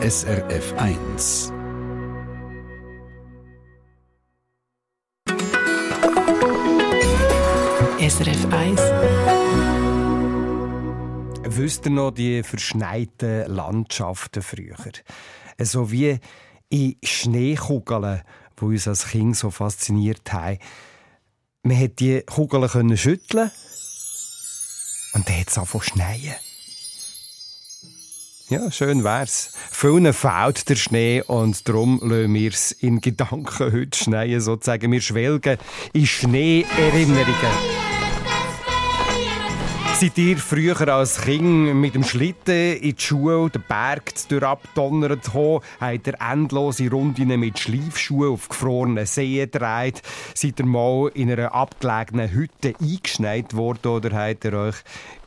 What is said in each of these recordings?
SRF 1. SRF 1. Wisst ihr noch die verschneiten Landschaften früher? So wie in Schneekugeln, die uns als Kind so fasziniert haben. Man konnte die Kugeln schütteln und dann hat es angefangen zu schneien. Ja, schön wär's. Vielen fehlt der Schnee und darum lassen wir es in Gedanken heute schneien, sozusagen. Wir schwelgen in Schneeerinnerungen. Seid ihr früher als Kind mit dem Schlitten in die Schule, den Berg durchabdonnert gekommen? Habt ihr endlose Runden mit Schleifschuhen auf gefrorenen Seen gedreht? Seid ihr mal in einer abgelegenen Hütte eingeschneit worden oder habt ihr euch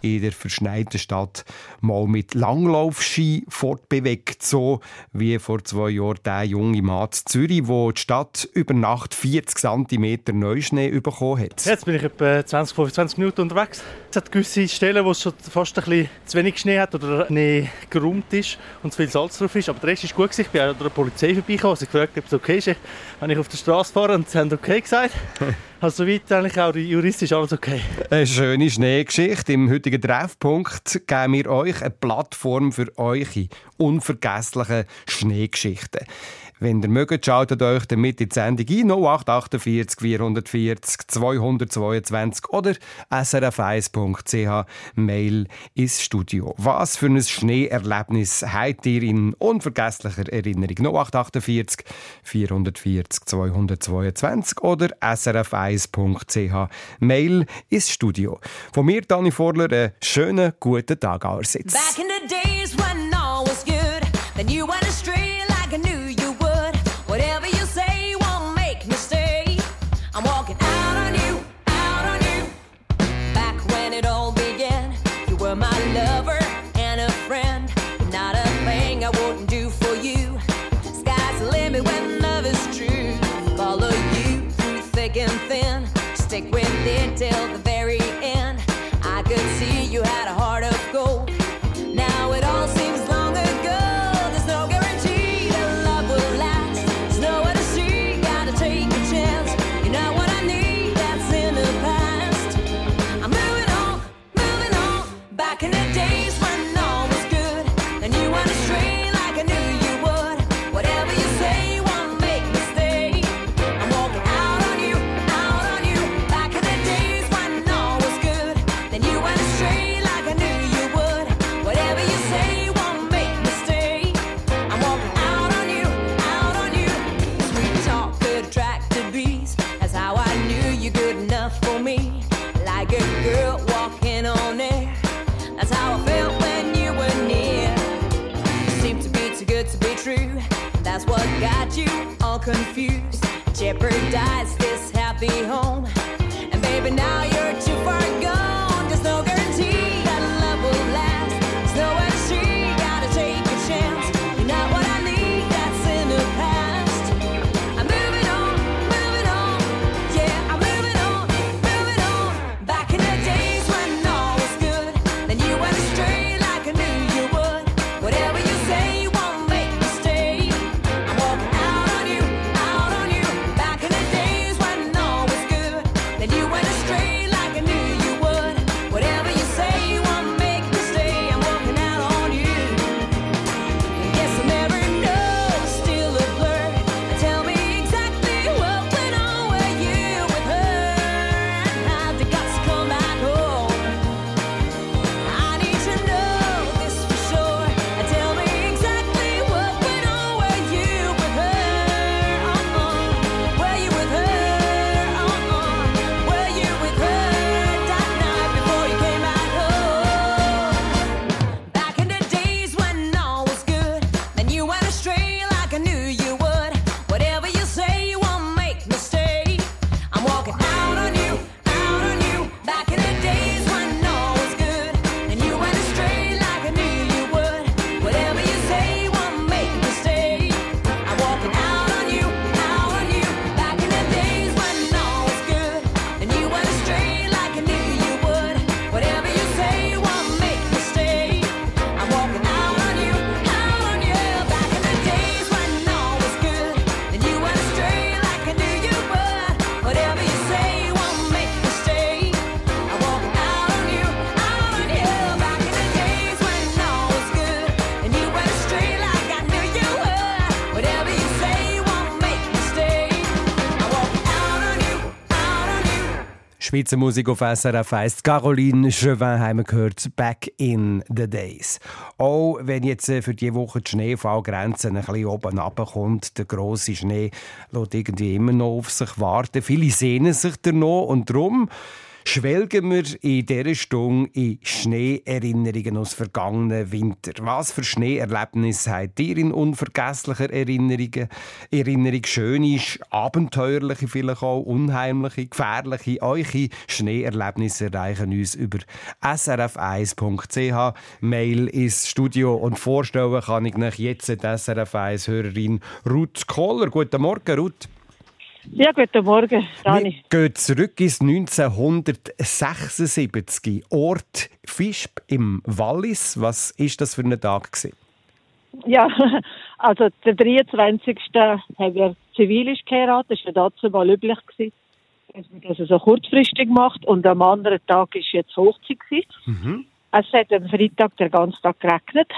in der verschneiten Stadt mal mit Langlaufski fortbewegt, so wie vor zwei Jahren der junge Mann in Zürich, wo die Stadt über Nacht 40 cm Neuschnee bekommen hat. Jetzt bin ich etwa 20, 25 Minuten unterwegs. Es hat gewisse Stellen, wo es schon fast ein bisschen zu wenig Schnee hat oder Schnee geräumt ist und zu viel Salz drauf ist. Aber der Rest ist gut. Ich bin an der Polizei vorbeigekommen. Sie gefragt, ob es okay ist, wenn ich auf der Straße fahre. Und sie haben okay gesagt. Also soweit eigentlich auch juristisch alles okay. Eine schöne Schneegeschichte. Im heutigen Treffpunkt geben wir euch eine Plattform für eure unvergesslichen Schneegeschichten. Wenn ihr mögt, schaltet euch damit in die Sendung ein 0848 440 222 oder srf1.ch Mail ins Studio. Was für ein Schneeerlebnis habt ihr in unvergesslicher Erinnerung? 0848 440 222 oder srf1.ch Mail ins Studio. Von mir, Dani Vorler, einen schönen guten Tag allerseits. Back in the days when all was good, then you went astray till the Jeopardized this happy home. Spitzenmusik auf SRF 1. Caroline wir gehört, Back in the Days. Auch wenn jetzt äh, für diese Woche die Schneefallgrenze ein bisschen oben runterkommt, der grosse Schnee lässt irgendwie immer noch auf sich warten. Viele sehnen sich da noch und darum schwelgen wir in dieser Stunde in Schneeerinnerungen aus vergangenen Winter. Was für Schneeerlebnisse habt ihr in unvergesslicher Erinnerungen? Erinnerung schön ist, abenteuerliche, vielleicht auch unheimliche, gefährliche. Eure Schneeerlebnisse erreichen uns über srf1.ch. Mail ins Studio und vorstellen kann ich euch jetzt die SRF1-Hörerin Ruth Kohler. Guten Morgen, Ruth. Ja, guten Morgen, Dani. Wir gehen zurück ins 1976. Ort Fischb im Wallis. Was ist das für ein Tag? Gewesen? Ja, also der 23. haben wir zivilisch geheiratet. Das war dazu mal üblich. Gewesen, dass man das so kurzfristig macht. Und am anderen Tag war jetzt Hochzeit. Mhm. Es hat am Freitag den ganzen Tag geregnet.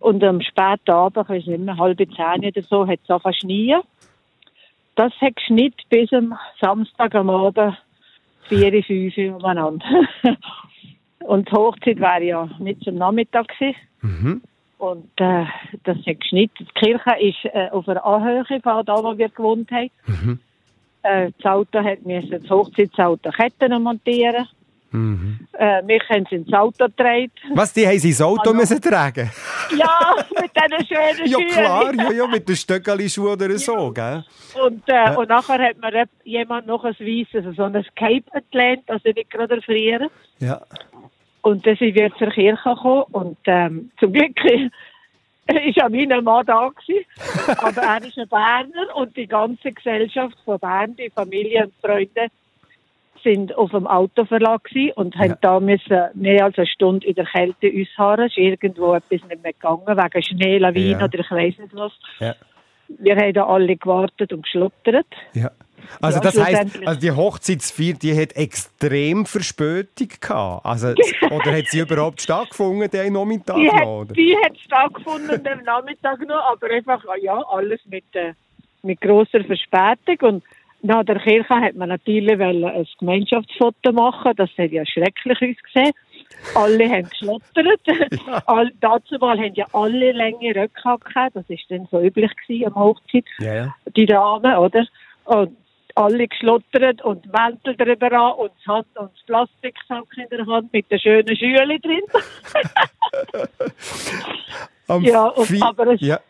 Und am späten Abend, ich weiß nicht mehr, halb zehn oder so, hat es angefangen zu schneien das hat geschnitten bis am Samstag am Abend vier, fünf umeinander. Und die Hochzeit war ja mit zum Nachmittag Mhm. Und äh, das hat geschnitten. Die Kirche ist äh, auf einer Anhöhe von da, wo wir gewohnt haben. Mhm. Äh, das Auto hat müssen das Hochzeitsauto Ketten montieren. Mhm. Äh, wir haben sie ins Auto getragen. Was, die haben sie ins Auto müssen tragen? Ja, mit diesen schönen Schuhen. Ja klar, ja, ja, mit den Stöckeli-Schuhen oder so, gell? Und, äh, ja. und nachher hat mir jemand noch ein weißes, also so ein Cape entlernt, also nicht gerade erfrieren. Ja. Und dann sind wir zur Kirche gekommen und ähm, zum Glück ist auch mein Mann da gewesen. aber er ist ein Berner und die ganze Gesellschaft von Bern, die Familie und Freunde, sind auf dem Autoverlag und ja. haben da müssen mehr als eine Stunde in der Kälte ausharren. Es ist irgendwo etwas nicht mehr gegangen, wegen Schnee, Lawine ja. oder ich weiß nicht was. Ja. Wir haben da alle gewartet und geschlottert. Ja. Also ja, das heisst, also die Hochzeitsfeier, die hat extrem Verspätung gehabt. Also, oder hat sie überhaupt stattgefunden, der Nachmittag die noch? Hat, die hat stattgefunden, am Nachmittag noch, aber einfach, ja, alles mit, äh, mit grosser Verspätung und nach der Kirche hat man natürlich ein Gemeinschaftsfoto machen. Das hat ja schrecklich ausgesehen. Alle haben geschlottert. Ja. All, dazu mal haben ja alle Länge Röcke gehabt. Das war dann so üblich gewesen am Hochzeit. Ja, ja. Die Damen, oder? Und alle geschlottert und Mäntel drüber an und das Hand und das Plastiksack in der Hand mit der schönen Schüle drin. ja, und, aber es, ja.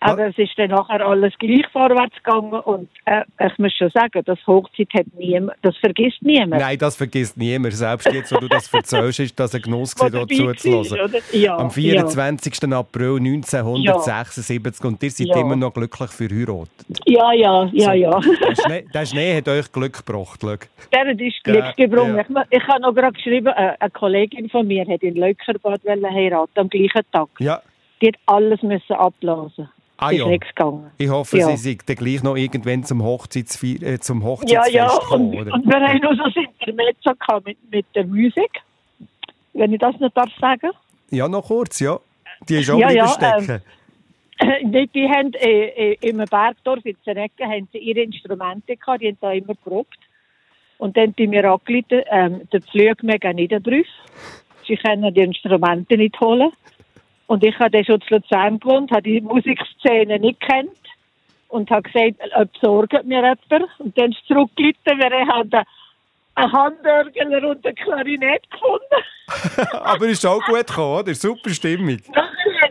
Aber es ist dann nachher alles gleich vorwärts gegangen und äh, ich muss schon sagen, das Hochzeit hat niemand, das vergisst niemand. Nein, das vergisst niemand. Selbst jetzt, wo du das erzählst, ist das ein Genuss, hier zuzuhören. Ja, Am 24. Ja. April 1976 ja. und ihr seid immer noch glücklich verheiratet. Ja, ja, ja, ja. Der Schnee, der Schnee hat euch Glück gebracht. Der hat ist Glück gebracht. Ich, ich habe noch gerade geschrieben, äh, eine Kollegin von mir hat in Leukerbad heiraten am gleichen Tag. Ja. Die hat alles müssen ablassen Ah, ja. Ich hoffe, ja. Sie sind dann gleich noch irgendwann zum, Hochzeitsfeier, äh, zum Hochzeitsfest ja, ja. gekommen, und, und, wir haben noch so ein Intermezzo mit, mit der Musik, wenn ich das noch darf sagen. Ja, noch kurz, ja. Die ist auch ja, ja, stecken. Ähm, die haben äh, äh, im Bergdorf in Zenecken haben sie ihre Instrumente gehabt, die haben da immer geprobt. Und dann haben die mir angeleitet, ähm, der Pflug mega Niederbrüff. Sie können die Instrumente nicht holen. Und ich habe dann schon zu Luzern gewohnt, habe die Musikszene nicht kennt und habe gesagt, besorgt mir jemand. Und dann ist es zurückgelitten, weil ich habe einen Handörgler und eine Klarinette gefunden. Aber ist auch gut gekommen, oder? Super Stimmung.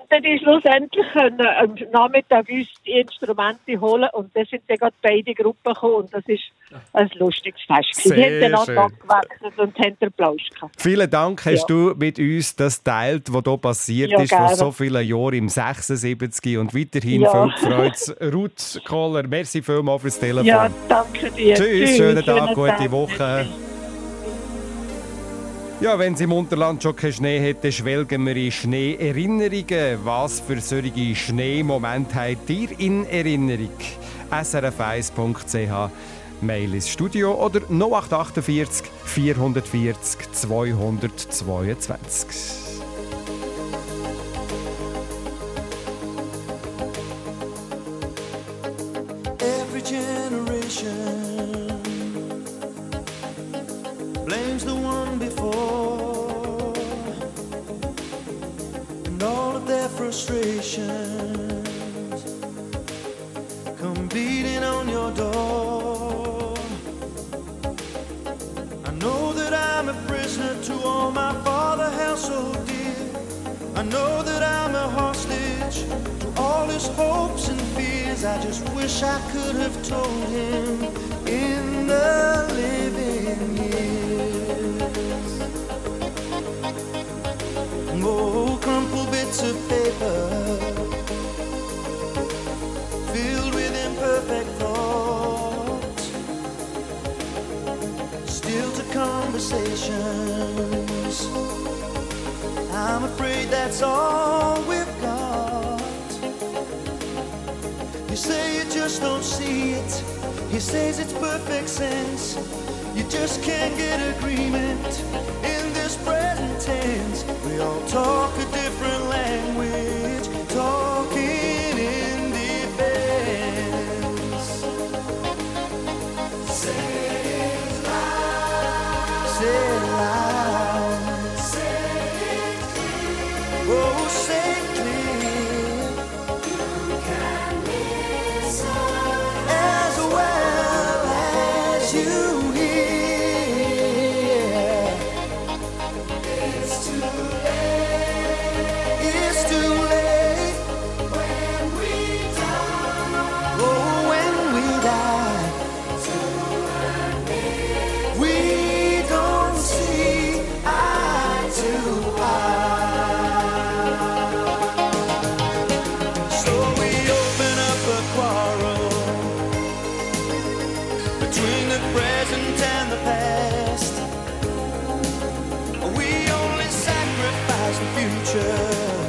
dann die schlussendlich können am Nachmittag uns die Instrumente holen und dann sind dann gerade beide Gruppen gekommen und das ist ein lustiges Fest. Sehr die haben dann schön. abgewechselt und haben den Plausch gehabt. Vielen Dank, hast ja. du mit uns das teilt, was hier passiert ja, ist vor so vielen Jahren im 76 und weiterhin ja. viel Freude. Ruth Kohler, merci vielmals fürs Telefon. Ja, danke dir. Tschüss, Tschüss schönen Tag, schönen gute Tag. Woche. Ja, wenn es im Unterland schon keinen Schnee hätte, schwelgen wir in Schneeerinnerungen. Was für solche Schneemomente habt ihr in Erinnerung? srf1.ch Mail ins Studio oder 0848 440 222. Every generation and all of their frustrations come beating on your door. I know that I'm a prisoner to all my father held so dear. I know that I'm a hostage to all his hopes and fears. I just wish I could have told him in the living. filled with imperfect thoughts still to conversations I'm afraid that's all we've got. You say you just don't see it. He says it's perfect sense. You just can't get agreement in this present tense. We all talk a different language. future.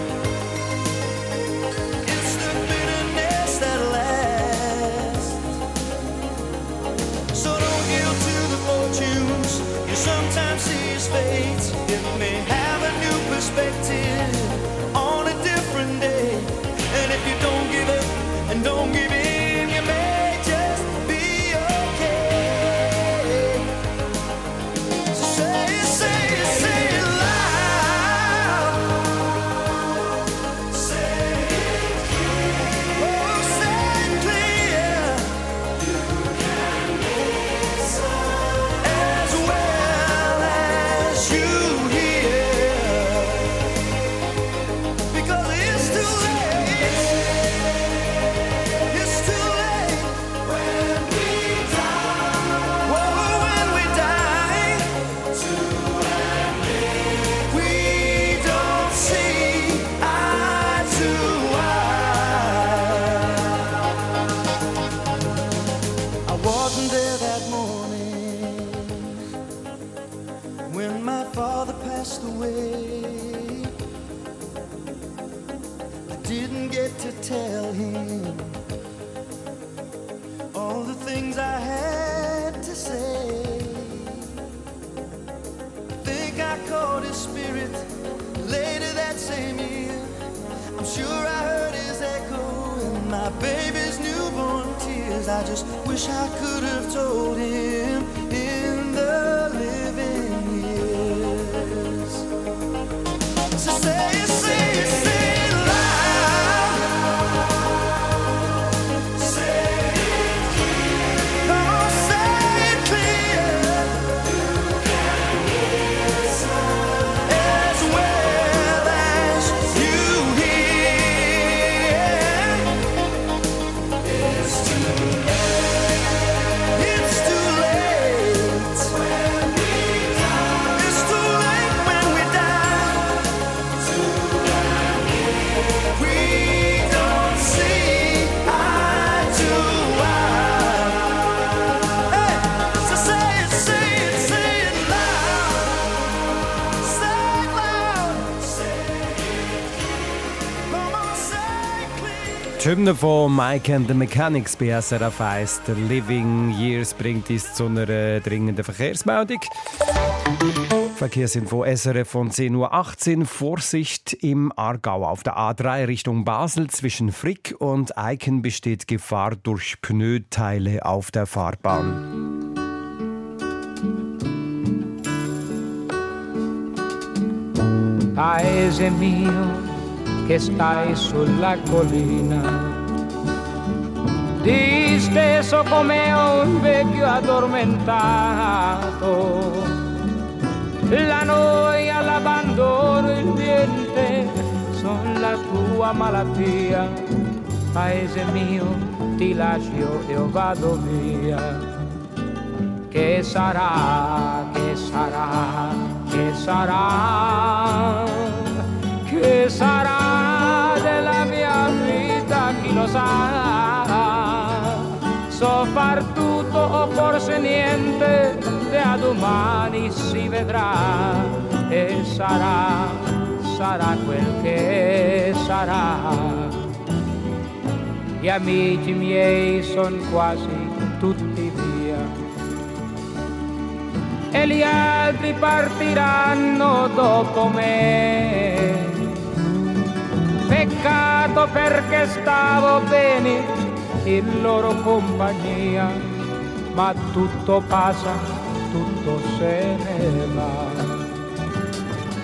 wish I could. Hymne von Mike and the Mechanics bei SRF 1. Living Years bringt uns zu einer dringenden Verkehrsmeldung. Verkehrsinfo SRF von 10.18 Uhr. Vorsicht im Aargau. Auf der A3 Richtung Basel zwischen Frick und Eiken besteht Gefahr durch Pneuteile auf der Fahrbahn. Eyes and. Che stai sulla collina. Disteso come un vecchio addormentato, la noia, l'abbandono, il niente sono la tua malattia. Paese mio, ti lascio e vado via. Che sarà, che sarà, che sarà, sarà della mia vita, chi lo sa. So far tutto o forse niente, da domani si vedrà e sarà, sarà quel che sarà. Gli amici miei sono quasi tutti via e gli altri partiranno dopo me. Peccato perché stavo bene in loro compagnia, ma tutto passa, tutto se ne va.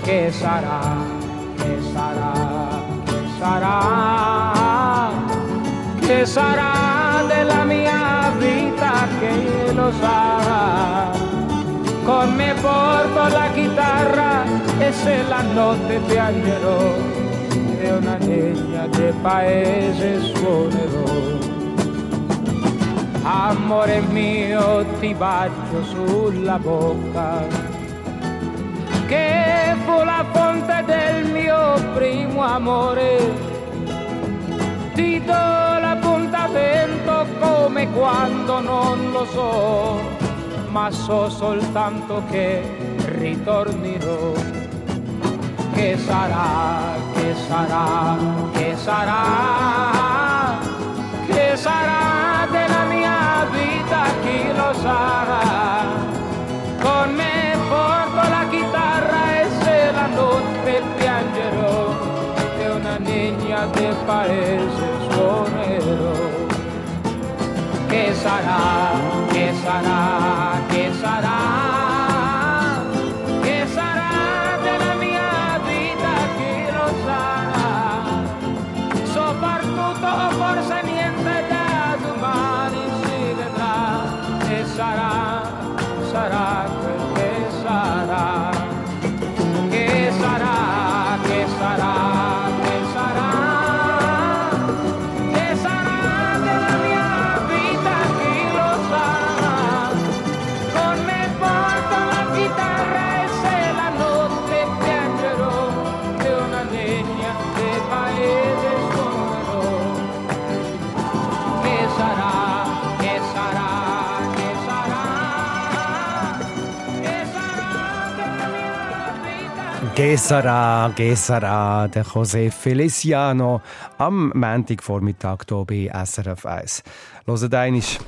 Che sarà, che sarà, che sarà, che sarà della mia vita che lo sa con me porto la chitarra e se la notte piangerò una legna del paese suonerò. Amore mio ti bacio sulla bocca che fu la fonte del mio primo amore. Ti do l'appuntamento come quando non lo so ma so soltanto che ritornerò. Che sarà, ¿Qué será? ¿Qué será? ¿Qué será de la mia vida? ¿Quién lo sabrá? Con me porto la chitarra e se la notte piangerò de una niña que parece sonero. ¿Qué será? ¿Qué será? Gesara, Gesara, der José Feliciano am Montagvormittag hier bei SRF 1. Hört einisch.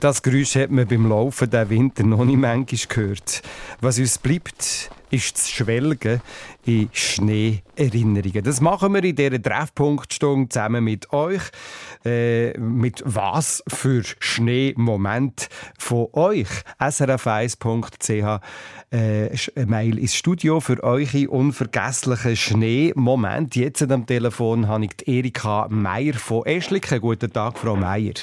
Das Geräusch hat man beim Laufen der Winter noch nicht manchmal gehört. Was uns bleibt, ist das Schwelgen in Schneeerinnerungen. Das machen wir in dieser Treffpunktstunde zusammen mit euch. Äh, mit was für Schneemoment von euch? srf1.ch äh, ein Mail ins Studio für eure unvergesslichen Schneemomente. Jetzt am Telefon habe ich Erika Meier von Eschliken. Guten Tag, Frau Meier.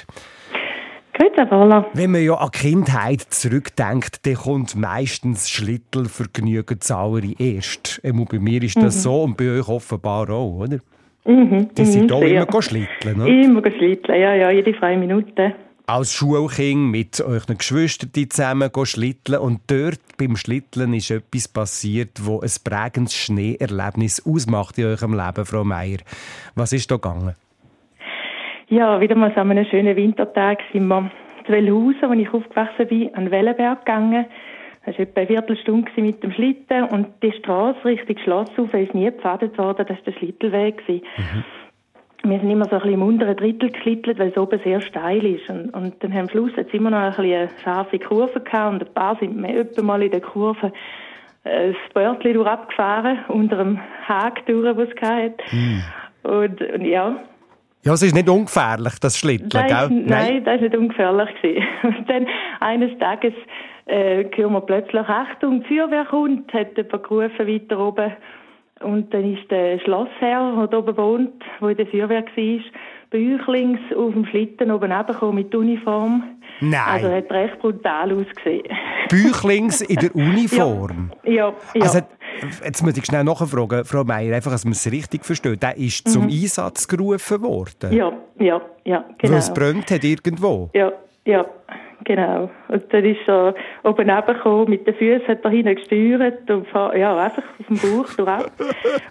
Wenn man ja an die Kindheit zurückdenkt, dann kommt meistens Schlittelvergnügen zuallererst. Einmal bei mir ist das so und bei euch offenbar auch, oder? Mhm, Die sind mhm, auch sehr. immer schlitteln, ne? Immer geschlitteln, ja, ja, jede freie Minute. Als Schulkind mit euren Geschwistern zusammen schlitteln und dort beim Schlitteln ist etwas passiert, wo ein prägendes Schneeerlebnis ausmacht in eurem Leben, Frau Meier. Was ist da gegangen? Ja, wieder mal so an einem schönen Wintertag sind wir zu Wellhausen, wo ich aufgewachsen bin, an den Wellenberg gegangen. Das war etwa eine Viertelstunde mit dem Schlitten und die Straße Richtung Schloss auf ist nie gepfadet worden, das war der Schlittelweg. gewesen. Wir sind immer so ein bisschen im unteren Drittel geschlittelt, weil es oben sehr steil ist. Und, und dann am Schluss es immer noch ein bisschen eine scharfe Kurve gehabt und ein paar sind mir etwa mal in der Kurve äh, das Börtchen durch abgefahren, unter dem Haken durch, was es hatte. Und, und ja, Ja, es ist nicht ungefährlich, das Schlitteln, Nein, gell? nein, das war nicht ungefährlich. Und dann eines Tages äh, hören wir plötzlich, Achtung, die Feuerwehr kommt, hat jemand gerufen weiter oben. Und dann ist der Schlossherr, der da oben wohnt, der in der Feuerwehr war, bäuchlings auf dem Schlitten oben runtergekommen mit Uniform. Nein. Also hat recht brutal ausgesehen. Büchlings in der Uniform. Ja, ja. Also, jetzt muss ich schnell nachfragen, Frau Meier, einfach, dass man es richtig versteht. Der ist zum Einsatz gerufen worden. Mhm. ja, ja, ja, genau. Weil es brennt hat irgendwo. Ja, ja, genau. Und dann ist er oben runtergekommen, mit den Füßen hat er hinten gesteuert und ja, einfach auf dem Bauch durch.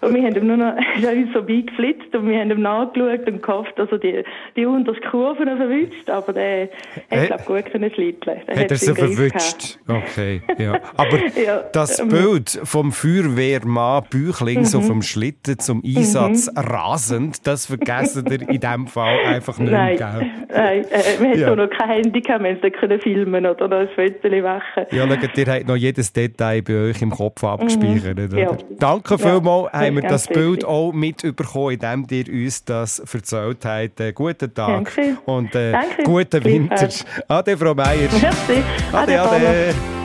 Und wir haben ihm nur noch, er ist uns vorbeigeflitzt und wir haben ihm nachgeschaut und gehofft, dass er die, die unterste Kurve noch verwünscht, aber der hat, Äh, glaub gut können schlitteln. Der Hat er sie verwünscht? Okay, ja. Aber Ja, das ähm, Bild vom Feuerwehrmann Büchlings Mhm. auf dem Schlitten zum Einsatz rasend, das vergessen ihr in diesem Fall einfach nicht mehr, Nein, gell? nein äh, wir hatten Ja. noch kein Handy, gehabt, wir können filmen oder ein Foto machen. Ja, schaut, ihr habt noch jedes Detail bei euch im Kopf abgespeichert. Oder? Mhm. Ja. Danke Ja, vielmals, haben wir das Bild wichtig. auch mitbekommen, indem ihr uns das erzählt habt. Äh, guten Tag Danke. und äh, guten Winter. Ade, Frau Meier. Merci. Ade, Paula. ade.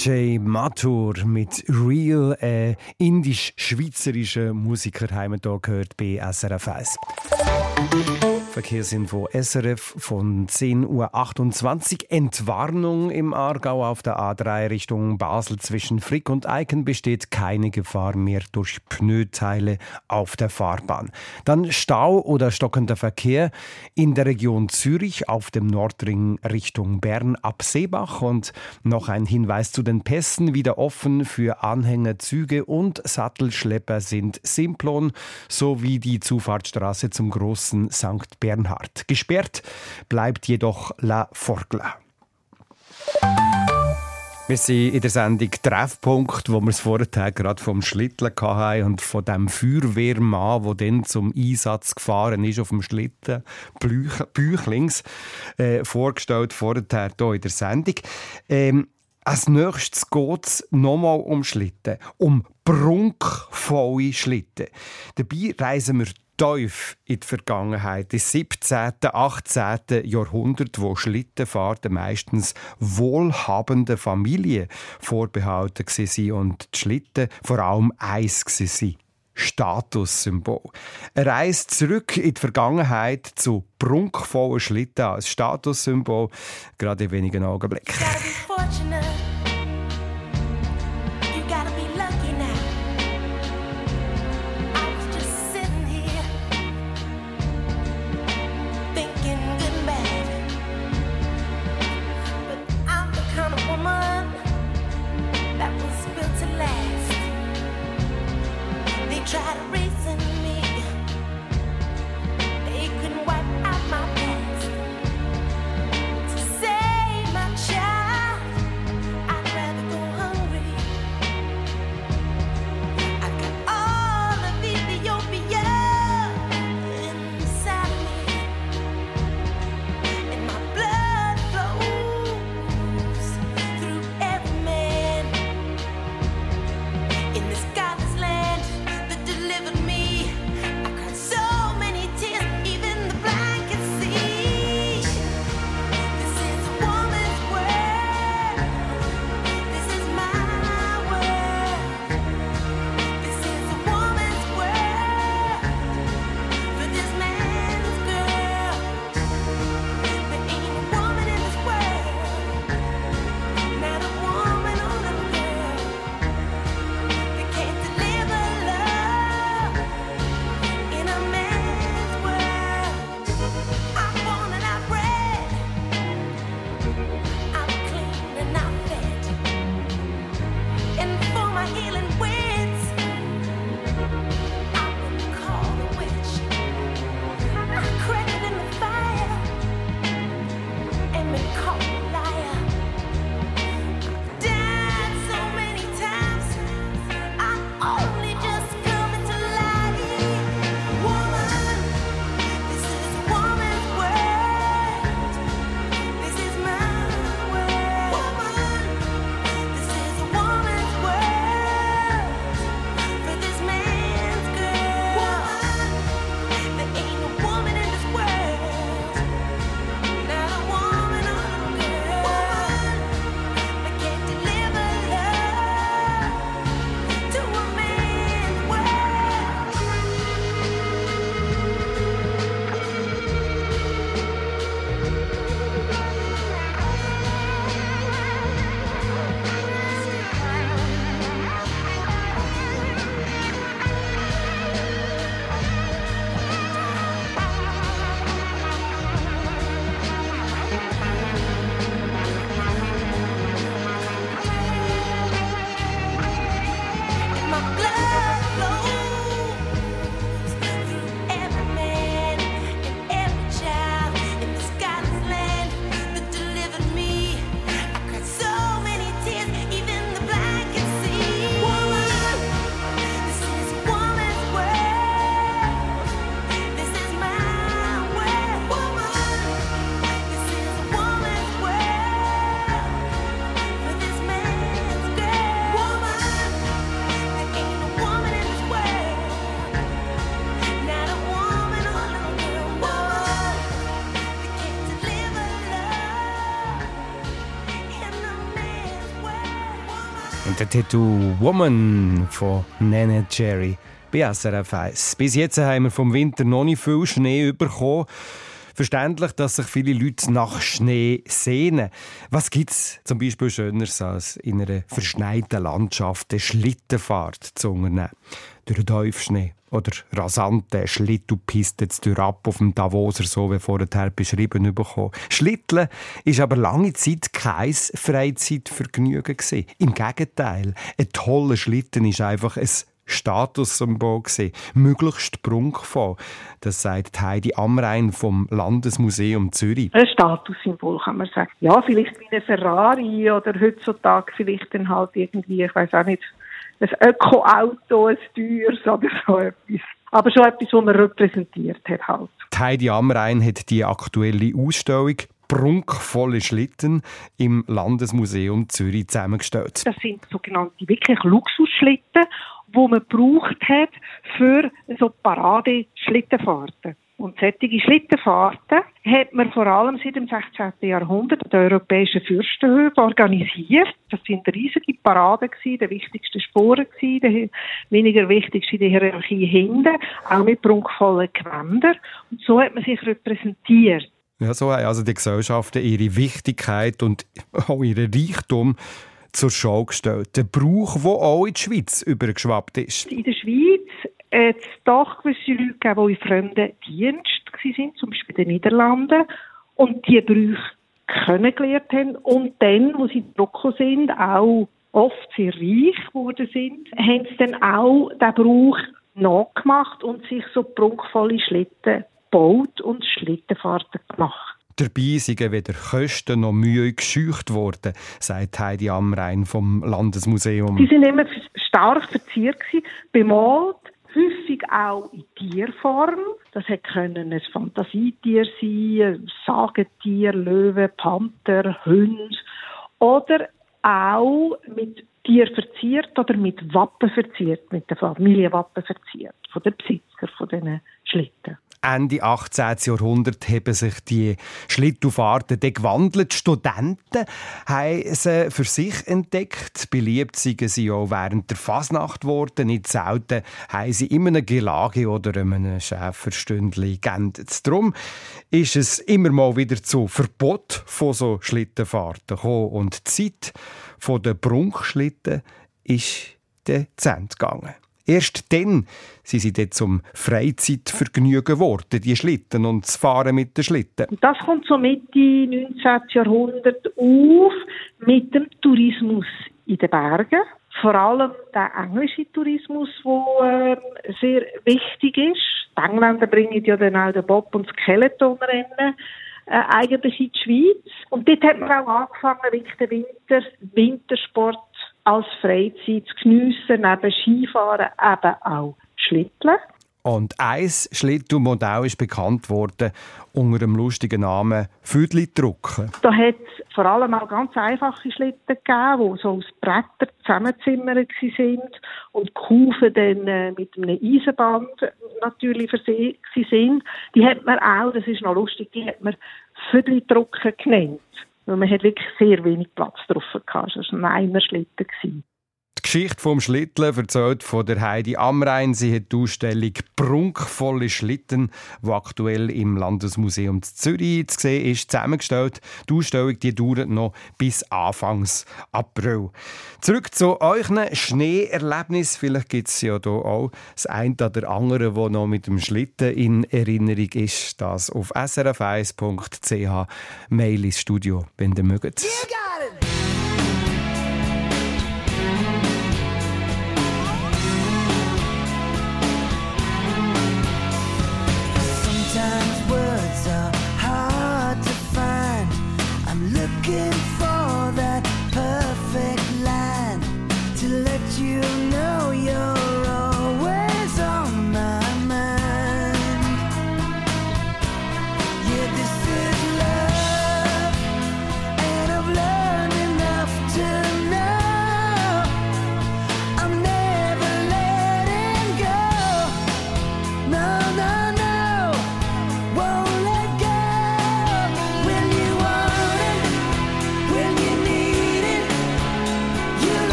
AJ Matur mit Real, äh, indisch-schweizerischen Musiker hier gehört bei SRF 1. Verkehrsinfo SRF von 10.28 Uhr. Entwarnung im Aargau auf der A3 Richtung Basel zwischen Frick und Eiken besteht keine Gefahr mehr durch Pneuteile auf der Fahrbahn. Dann Stau oder stockender Verkehr in der Region Zürich auf dem Nordring Richtung Bern ab Seebach und noch ein Hinweis zu den Pässen wieder offen für Anhänger, Züge und Sattelschlepper sind Simplon sowie die Zufahrtsstraße zum großen St. Bernhard. Gesperrt bleibt jedoch La Forgla. Wir sind in der Sendung Treffpunkt, wo wir es vorher gerade vom Schlitteln hatten und von dem Feuerwehrmann, der dann zum Einsatz gefahren ist auf dem Schlitten, Büchlings, äh, vorgestellt vorher hier in der Sendung. Ähm, als nächstes geht es nochmal um Schlitten, um prunkvolle Schlitten. Dabei reisen wir tief in die Vergangenheit, ins 17., 18. Jahrhundert, wo Schlittenfahrten meistens wohlhabenden Familien vorbehalten waren und die Schlitten vor allem eins waren. Statussymbol. Er reist zurück in die Vergangenheit zu prunkvollen Schlitten als Statussymbol, gerade in wenigen Augenblicken. Tattoo Woman von Nene Cherry bei SRF 1. Bis jetzt haben wir vom Winter noch nicht viel Schnee bekommen. Verständlich, dass sich viele Leute nach Schnee sehnen. Was gibt es zum Beispiel Schöneres als in einer verschneiten Landschaft eine Schlittenfahrt zu unternehmen? Durch Teufschnee oder rasante Schlittenpisten durch ab auf dem Davoser, so wie vorher beschrieben bekommen. Schlitteln ist aber lange Zeit kein Freizeitvergnügen. Im Gegenteil, ein toller Schlitten ist einfach ein Statussymbol gesehen, möglichst prunkvoll. Das sagt Heidi Amrein vom Landesmuseum Zürich. Ein Statussymbol kann man sagen. Ja, vielleicht wie eine Ferrari oder heutzutage vielleicht dann halt irgendwie, ich weiß auch nicht, ein Öko-Auto, ein teures oder so etwas. Aber schon etwas, was man repräsentiert hat halt. Die Heidi Amrein hat die aktuelle Ausstellung prunkvolle Schlitten im Landesmuseum Zürich zusammengestellt. Das sind sogenannte wirklich Luxusschlitten wo man gebraucht hat für so Parade-Schlittenfahrten. Und solche Schlittenfahrten hat man vor allem seit dem 16. Jahrhundert an den europäischen Fürstenhöfen organisiert. Das sind riesige Paraden gewesen, die wichtigsten Sporen gewesen, die weniger wichtigste die Hierarchie hinten, auch mit prunkvollen Gewändern. Und so hat man sich repräsentiert. Ja, so haben also die Gesellschaften ihre Wichtigkeit und auch ihren Reichtum zur Schau gestellt. Der Brauch, der auch in die Schweiz übergeschwappt ist. In der Schweiz hat es doch gewisse Leute gegeben, die in fremden Dienst waren, zum Beispiel in den Niederlanden, und die Brüche kennengelernt haben. Und dann, wo sie zurückgekommen sind, auch oft sehr reich geworden sind, haben sie dann auch den Brauch nachgemacht und sich so prunkvolle Schlitten gebaut und Schlittenfahrten gemacht. Dabei sind weder Kosten noch Mühe gescheucht worden, sagt Heidi Amrein vom Landesmuseum. Sie sind immer stark verziert bemalt, häufig auch in Tierform. Das können ein Fantasietier sein, ein Sagetier, Löwe, Panther, Hund oder auch mit Tier verziert oder mit Wappen verziert, mit der Familienwappen verziert, von den Besitzer von diesen Schlitten. Ende 18. Jahrhundert haben sich die Schlittufahrten gewandelt. Studenten haben sie für sich entdeckt. Beliebt sind sie auch während der Fasnacht geworden. Nicht selten haben sie in einem Gelage oder in einem Schäferstündli geendet. Darum ist es immer mal wieder zu Verbot von so Schlittenfahrten gekommen. Und die Zeit der Prunkschlitten ist dann zu gegangen. Erst dann sind sie dann zum Freizeitvergnügen geworden, die Schlitten und das Fahren mit den Schlitten. Das kommt so Mitte 19. Jahrhundert auf mit dem Tourismus in den Bergen. Vor allem der englische Tourismus, der äh, sehr wichtig ist. Die Engländer bringen ja dann auch den Bob- und Skeletonrennen äh, eigentlich in die Schweiz. Und dort hat man auch angefangen, wirklich den Winter, Wintersport als Freizeit zu geniessen, neben Skifahren eben auch Schlitteln. Und ein Schlittelmodell ist bekannt worden unter dem lustigen Namen Füdli-Drucken. Da hat es vor allem auch ganz einfache Schlitten gegeben, die so aus Brettern zusammenzimmert sind und die Kufen dann äh, mit einem Eisenband natürlich versehen sind. Die hat man auch, das ist noch lustig, die hat man Füdli-Drucken genannt. Weil man hat wirklich sehr wenig Platz drauf gehabt. Es war ein Schlitten. Gewesen. Die Geschichte vom Schlitteln erzählt von der Heidi Amrein. Sie hat die Ausstellung «Prunkvolle Schlitten», die aktuell im Landesmuseum Zürich zu sehen ist, zusammengestellt. Die Ausstellung die dauert noch bis Anfangs April. Zurück zu euren Schneeerlebnis. Vielleicht gibt es ja hier auch das eine oder andere, das noch mit dem Schlitten in Erinnerung ist. Das auf srf1.ch. Mail ins Studio, wenn ihr mögt. and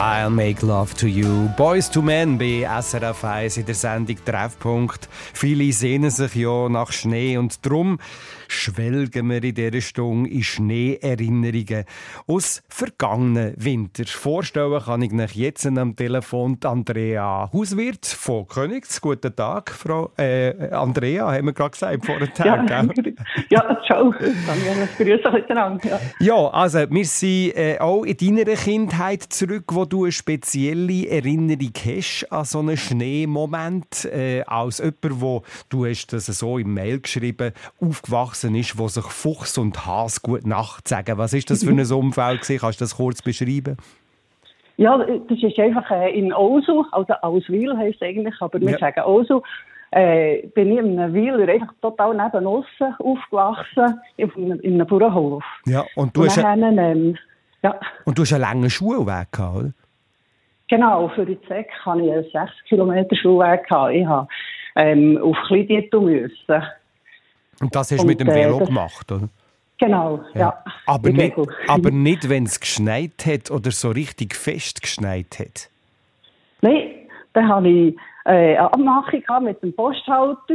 I'll make love to you. Boys to Men bei SRF 1 in der Sendung Treffpunkt. Viele sehnen sich ja nach Schnee und drum schwelgen wir in dieser Stunde in Schneeerinnerungen aus vergangenen Winter. Vorstellen kann ich euch jetzt am Telefon Andrea Hauswirt von Königs. Guten Tag, Frau äh, Andrea, haben wir gerade gesagt vorher. Ja, gell? ja ciao. Dann grüße euch miteinander. Ja. Ja, also wir sind äh, auch in deiner Kindheit zurück, wo du eine spezielle Erinnerung hast an so einen Schneemoment, äh, als jemand, wo du hast das so im Mail geschrieben, aufgewachsen ist, wo sich Fuchs und Hase gut Nacht sagen. Was ist das für ein Umfeld gewesen? Kannst du das kurz beschreiben? ja, das ist einfach äh, in Osu, also Auswil heisst es eigentlich, aber wir Ja. sagen Osu. Äh, bin ich in einem Weiler einfach total neben aussen aufgewachsen, in, einem- in einem Bauernhof. Ja, und du Und hast, ein, dann, ähm, ja, und du hast einen langen Schulweg gehabt, oder? genau, für die ZEC hatte ich einen 6 Kilometer Schulweg. Gehabt. Ich habe ähm, auf Klidieto müssen. Und das hast du mit dem äh, Velo das- gemacht, oder? Genau, ja. Aber, Ich nicht, aber nicht, wenn es geschneit hat oder so richtig fest geschneit hat. Nein, dann hatte ich äh, eine Abmachung mit dem Posthalter.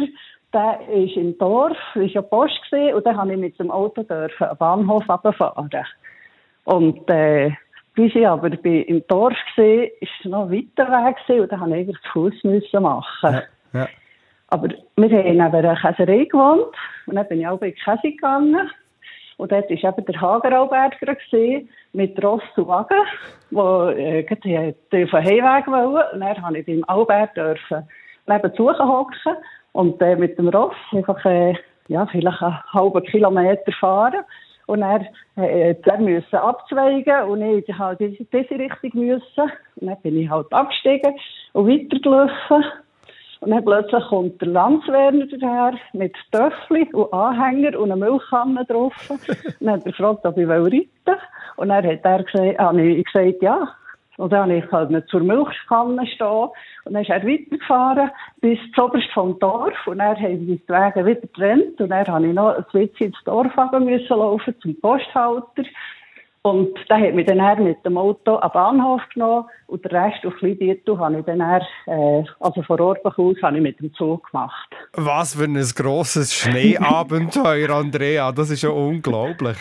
Der ist im Dorf, ist ja Post gesehen, und dann habe ich mit dem Auto dürfen am Bahnhof runterfahren. Und äh, bis ich aber im Dorf gesehen, ist es noch weiter Weg gewesen, und dann habe ich eigentlich zu Fuß machen. Ja. Aber wir haben neben einer Käserei gewohnt und dann bin ich auch in die Käse gegangen. Und dort war eben der Hageralberg gesehen mit Ross und Wagen, wo äh, auf Heimweg wollen. Und dann durfte ich beim Albert dürfen nebenzu hocken und äh, mit dem Ross einfach äh, ja, vielleicht einen halben Kilometer fahren. Und er äh, der müssen abzweigen und ich halt in diese Richtung müssen. Und dann bin ich halt abgestiegen und weitergelaufen. Und dann plötzlich kommt der Landswerner daher mit Töffli und Anhänger und einer Milchkanne drauf. und dann hat er gefragt, ob ich reiten will. Und dann hat er gesagt, ah, ich gesagt, ja. Und dann habe ich halt nicht zur Milchkanne stehen. Und dann ist er weitergefahren bis zuoberst vom Dorf. Und dann haben die Wege wieder getrennt. Und dann habe ich noch ein bisschen ins Dorf müssen laufen zum Posthalter. Und da hat mich dann mit dem Auto am Bahnhof genommen und den Rest auf Lidiertu habe ich dann, äh, also von Orbach aus, habe ich mit dem Zug gemacht. Was für ein grosses Schneeabenteuer, Andrea, das ist ja unglaublich.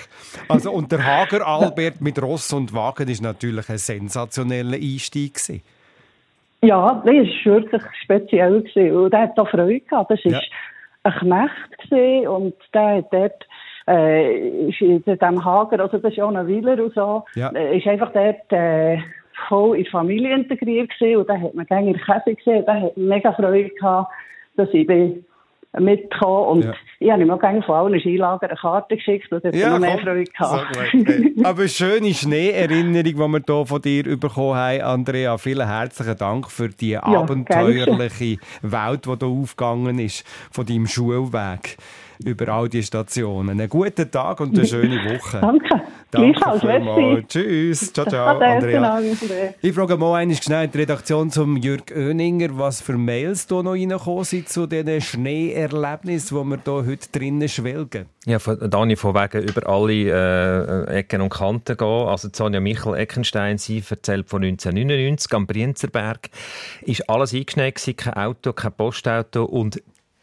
Also, und der Hager Albert mit Ross und Wagen ist natürlich ein sensationeller Einstieg gewesen. Ja, das war wirklich speziell gewesen. und er hat da Freude gehabt. Das war ja. ein Knecht und der hat dort äh, ist in diesem Hager, also das ist ja auch ein Wieler und so, ja. äh, ist einfach dort äh, voll in die Familie integriert gewesen und da hat man gerne in Käse gesehen, da hat man mega Freude gehabt, dass ich bin mitgekommen und ja. ich habe ihm auch gerne von allen Skilagern eine Karte geschickt und hat ja, noch mehr komm, Freude gehabt. So Aber schöne Schneeerinnerung, die wir hier von dir bekommen haben, Andrea. Vielen herzlichen Dank für die ja, abenteuerliche Welt, die hier aufgegangen ist, von deinem Schulweg über all die Stationen. Einen guten Tag und eine schöne Woche. Danke. Danke vielmals. Tschüss. Ciao, ciao, Andrea. Ich frage mal einmal schnell die Redaktion zum Jürg Oeninger, was für Mails da noch reingekommen sind zu diesen Schneeerlebnissen, wo wir hier heute drinnen schwelgen. Ja, von, Dani, von wegen über alle äh, Ecken und Kanten gehen. Also Sonja Michel Eckenstein, sie erzählt von 1999 am Brienzerberg. Ist alles eingeschneit kein Auto, kein Postauto und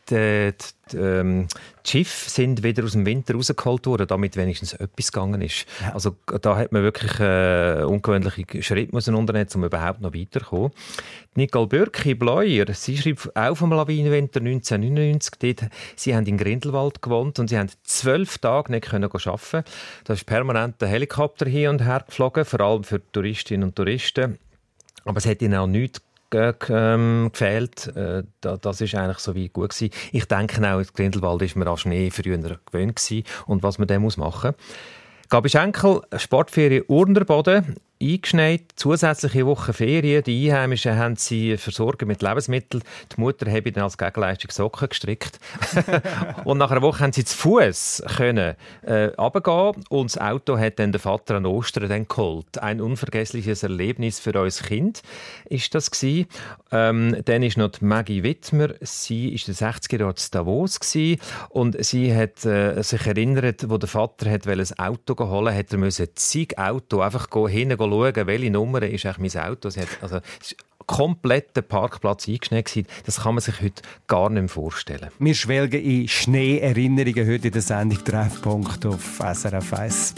die, die, ähm, die Schiffe sind wieder aus dem Winter rausgeholt worden, damit wenigstens etwas gegangen ist. Ja. Also da hat man wirklich äh, ungewöhnliche Schritte müssen unternehmen, um überhaupt noch weiterzukommen. Nicole Bürki Bleuer, sie schreibt auch vom Lawinenwinter 1999. Dort, sie haben in Grindelwald gewohnt und sie haben zwölf Tage nicht können arbeiten. Da ist permanent ein Helikopter hier und her geflogen, vor allem für Touristinnen und Touristen. Aber es hat ihnen auch nichts ähm, gefehlt. Äh, das ist eigentlich so wie gut gewesen. Ich denke auch, in Grindelwald ist man an Schnee früher gewöhnt gewesen und was man dann muss machen. Gabi Schenkel, Sportferien Urnerboden eingeschneit, zusätzliche Woche Ferien. Die Einheimischen haben sie versorgt mit Lebensmitteln. Die Mutter habe dann als Gegenleistung Socken gestrickt. und nach einer Woche haben sie zu Fuß können äh, runtergehen und das Auto hat dann der Vater an Ostern dann geholt. Ein unvergessliches Erlebnis für uns Kind ist das gewesen. Ähm, dann ist noch Maggie Wittmer. Sie ist den 60er Jahren in Davos gewesen und sie hat äh, sich erinnert, wo der Vater hat ein Auto geholt hat, er müsse zig Auto einfach hin schauen, welche Nummer ist eigentlich mein Auto. Sie hat, also, kompletten Parkplatz eingeschneit. Das kann man sich heute gar nicht mehr vorstellen. Wir schwelgen in Schneeerinnerungen heute in der Sendung Treffpunkt auf SRF 1.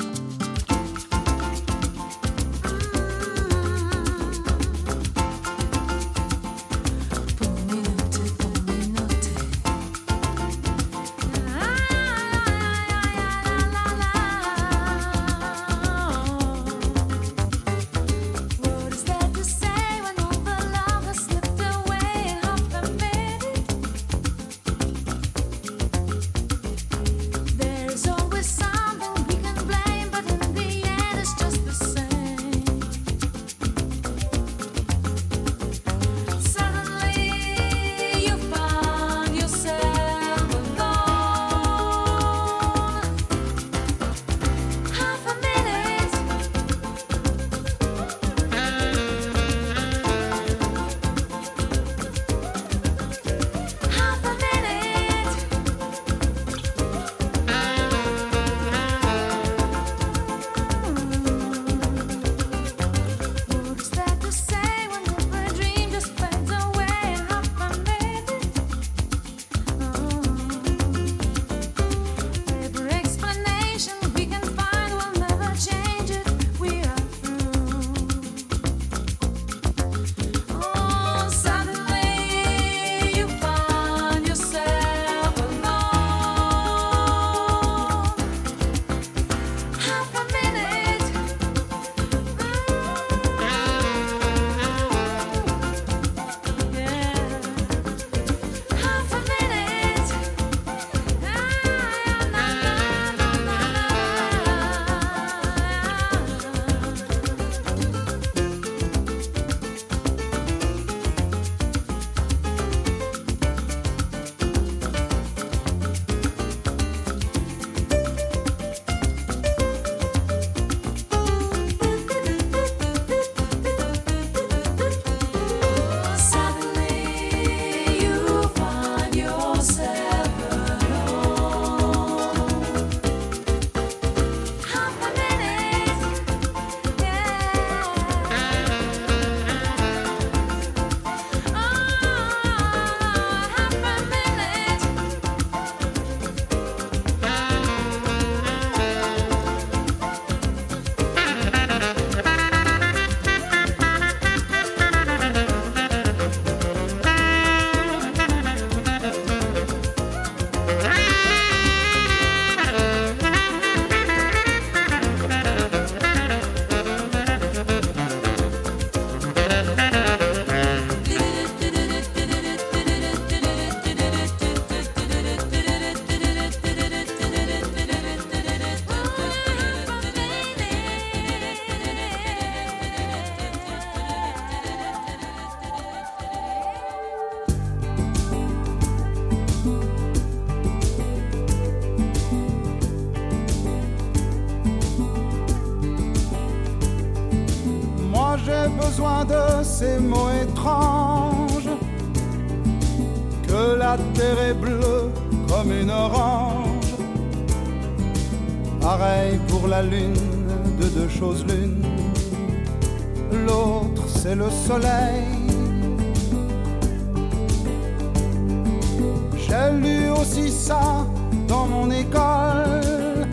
J'ai lu aussi ça dans mon école.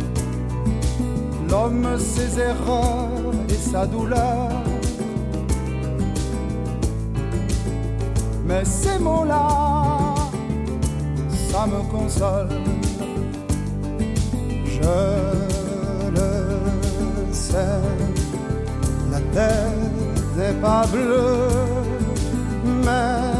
L'homme, ses erreurs et sa douleur. Mais ces mots-là, ça me console. Je le sais, la terre c'est pas bleu, mais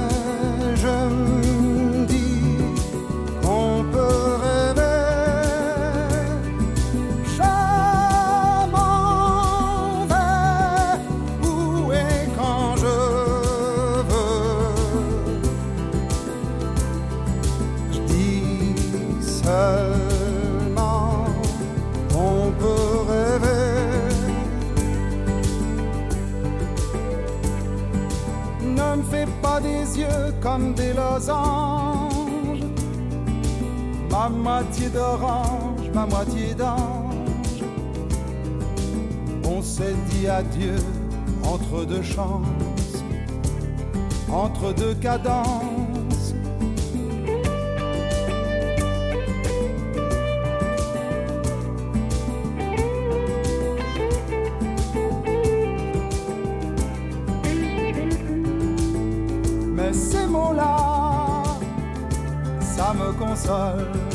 comme des losanges. Ma moitié d'orange, ma moitié d'ange. On s'est dit adieu entre deux chances, entre deux cadences. sol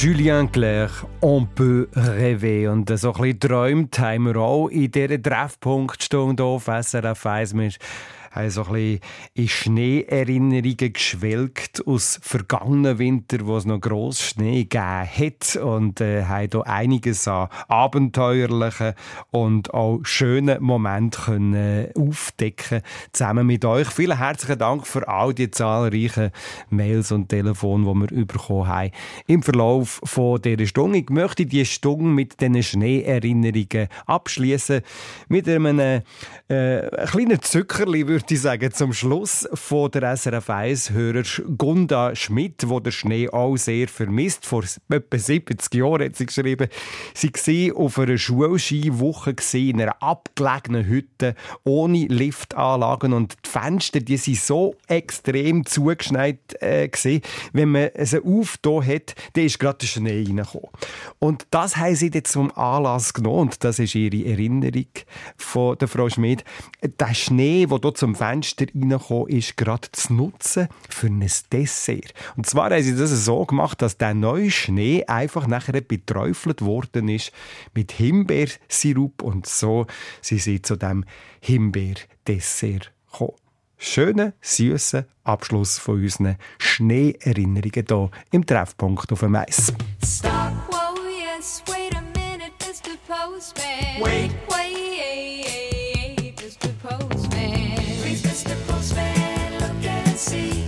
Julien Clerc, on peut rêver. Und so ein bisschen träumt haben wir auch in dieser Treffpunktstunde auf SRF 1. Haben so ein bisschen in Schneeerinnerungen geschwelgt aus vergangenen Winter, wo es noch gross Schnee gegeben hat. Und äh, haben hier einiges an abenteuerlichen und auch schönen Momenten können äh, aufdecken zusammen mit euch. Vielen herzlichen Dank für all die zahlreichen Mails und Telefone, die wir bekommen haben im Verlauf von dieser Stunde. Ich möchte die Stunde mit diesen Schneeerinnerungen abschließen mit einem äh, kleinen Zuckerli, würde ich sagen, zum Schluss von der SRF 1-Hörer Gunda Schmidt, wo der Schnee auch sehr vermisst. Vor etwa 70 Jahren hat sie geschrieben, sie war auf einer Schulskiwoche in einer abgelegenen Hütte ohne Liftanlagen und die Fenster, die sind so extrem zugeschneit äh. Wenn man sie aufgetan hat, dann ist gerade der Schnee reingekommen. Und das haben sie jetzt zum Anlass genommen und das ist ihre Erinnerung von der Frau Schmidt. Der Schnee, der hier zum Fenster reingekommen ist, gerade zu nutzen für ein Dessert. Und zwar haben sie das so gemacht, dass der neue Schnee einfach nachher beträufelt worden ist mit Himbeersirup und so sind sie zu dem Himbeerdessert gekommen. Schönen, süßen Abschluss von unseren Schneeerinnerungen hier im Treffpunkt auf dem Eis. Stop, whoa, yes, wait a minute, Mr. Postman. Wait, wait, see.